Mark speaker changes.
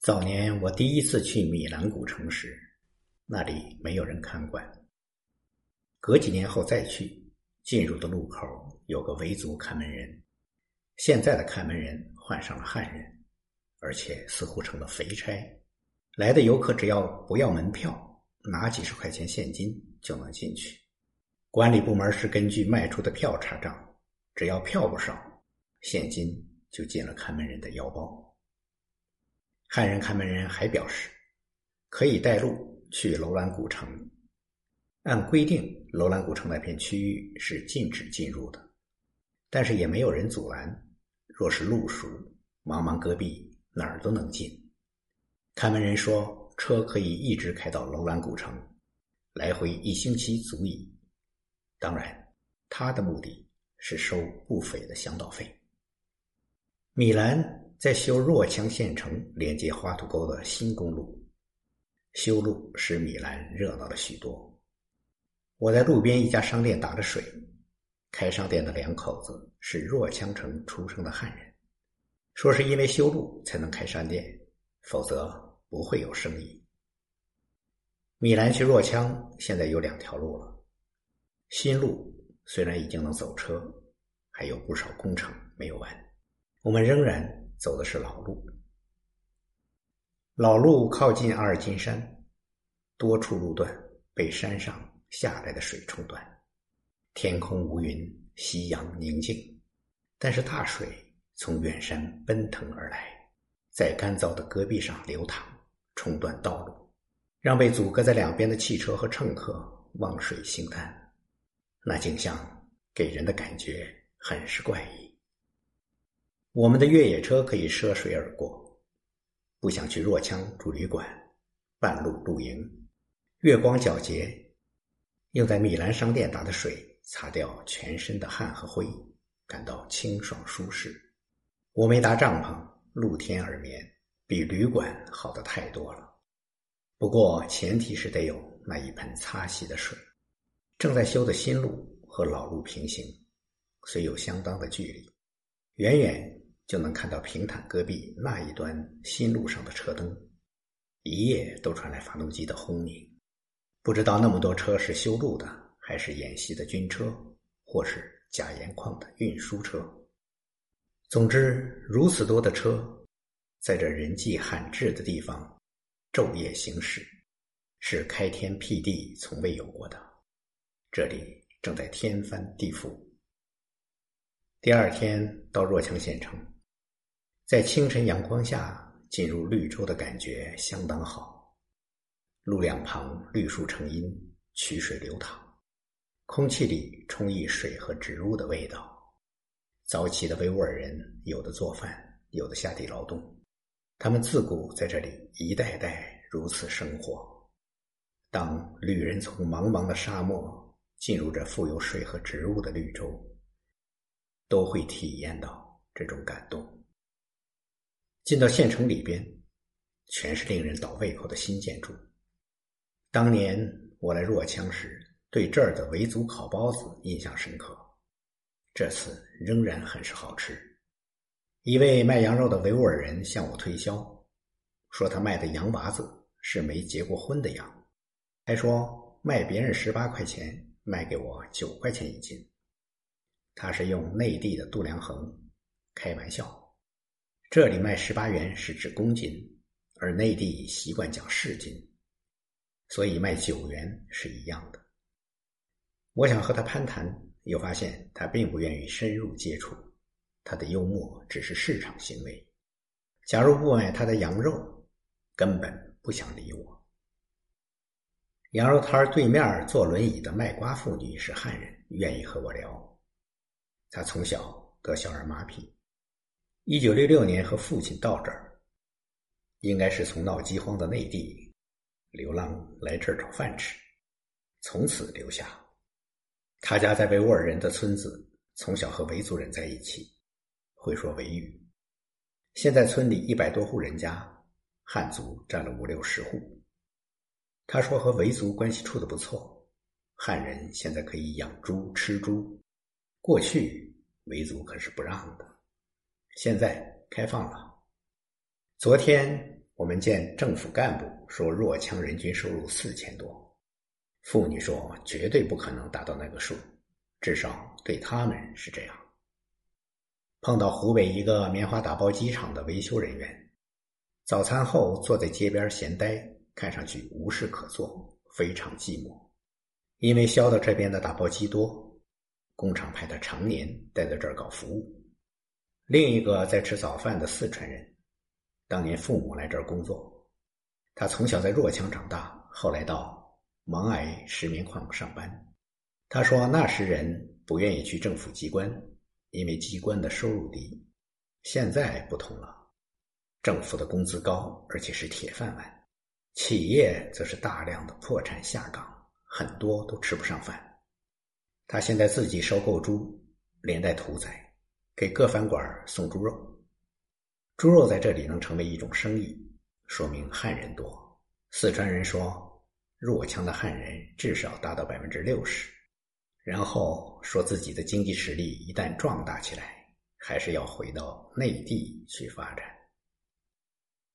Speaker 1: 早年我第一次去米兰古城时，那里没有人看管。隔几年后再去，进入的路口有个维族看门人。现在的看门人换上了汉人，而且似乎成了肥差。来的游客只要不要门票，拿几十块钱现金就能进去。管理部门是根据卖出的票查账，只要票不少，现金就进了看门人的腰包。汉人看门人还表示，可以带路去楼兰古城。按规定，楼兰古城那片区域是禁止进入的，但是也没有人阻拦。若是路熟，茫茫戈壁哪儿都能进。看门人说，车可以一直开到楼兰古城，来回一星期足矣。当然，他的目的是收不菲的向导费。米兰。在修若羌县城连接花土沟的新公路，修路使米兰热闹了许多。我在路边一家商店打着水，开商店的两口子是若羌城出生的汉人，说是因为修路才能开商店，否则不会有生意。米兰去若羌现在有两条路了，新路虽然已经能走车，还有不少工程没有完，我们仍然。走的是老路，老路靠近阿尔金山，多处路段被山上下来的水冲断，天空无云，夕阳宁静，但是大水从远山奔腾而来，在干燥的戈壁上流淌，冲断道路，让被阻隔在两边的汽车和乘客望水兴叹，那景象给人的感觉很是怪异。我们的越野车可以涉水而过，不想去若羌住旅馆，半路露营，月光皎洁，用在米兰商店打的水擦掉全身的汗和灰，感到清爽舒适。我没搭帐篷，露天而眠，比旅馆好的太多了。不过前提是得有那一盆擦洗的水。正在修的新路和老路平行，虽有相当的距离，远远。就能看到平坦戈壁那一端新路上的车灯，一夜都传来发动机的轰鸣。不知道那么多车是修路的，还是演习的军车，或是假盐矿的运输车。总之，如此多的车，在这人迹罕至的地方昼夜行驶，是开天辟地从未有过的。这里正在天翻地覆。第二天到若羌县城。在清晨阳光下进入绿洲的感觉相当好，路两旁绿树成荫，曲水流淌，空气里充溢水和植物的味道。早起的维吾尔人有的做饭，有的下地劳动，他们自古在这里一代代如此生活。当旅人从茫茫的沙漠进入这富有水和植物的绿洲，都会体验到这种感动。进到县城里边，全是令人倒胃口的新建筑。当年我来若羌时，对这儿的维族烤包子印象深刻，这次仍然很是好吃。一位卖羊肉的维吾尔人向我推销，说他卖的羊娃子是没结过婚的羊，还说卖别人十八块钱，卖给我九块钱一斤。他是用内地的度量衡，开玩笑。这里卖十八元是指公斤，而内地习惯讲市斤，所以卖九元是一样的。我想和他攀谈，又发现他并不愿意深入接触，他的幽默只是市场行为。假如不买他的羊肉，根本不想理我。羊肉摊对面坐轮椅的卖瓜妇女是汉人，愿意和我聊。她从小得小儿麻痹。一九六六年和父亲到这儿，应该是从闹饥荒的内地流浪来这儿找饭吃，从此留下。他家在维吾尔人的村子，从小和维族人在一起，会说维语。现在村里一百多户人家，汉族占了五六十户。他说和维族关系处的不错，汉人现在可以养猪吃猪，过去维族可是不让的。现在开放了。昨天我们见政府干部说若羌人均收入四千多，妇女说绝对不可能达到那个数，至少对他们是这样。碰到湖北一个棉花打包机厂的维修人员，早餐后坐在街边闲呆，看上去无事可做，非常寂寞。因为萧的这边的打包机多，工厂派他常年待在这儿搞服务。另一个在吃早饭的四川人。当年父母来这儿工作，他从小在若羌长大，后来到勐崖石棉矿上班。他说那时人不愿意去政府机关，因为机关的收入低。现在不同了，政府的工资高，而且是铁饭碗；企业则是大量的破产下岗，很多都吃不上饭。他现在自己收购猪，连带屠宰，给各饭馆送猪肉。猪肉在这里能成为一种生意，说明汉人多。四川人说，若羌的汉人至少达到百分之六十。然后说自己的经济实力一旦壮大起来，还是要回到内地去发展。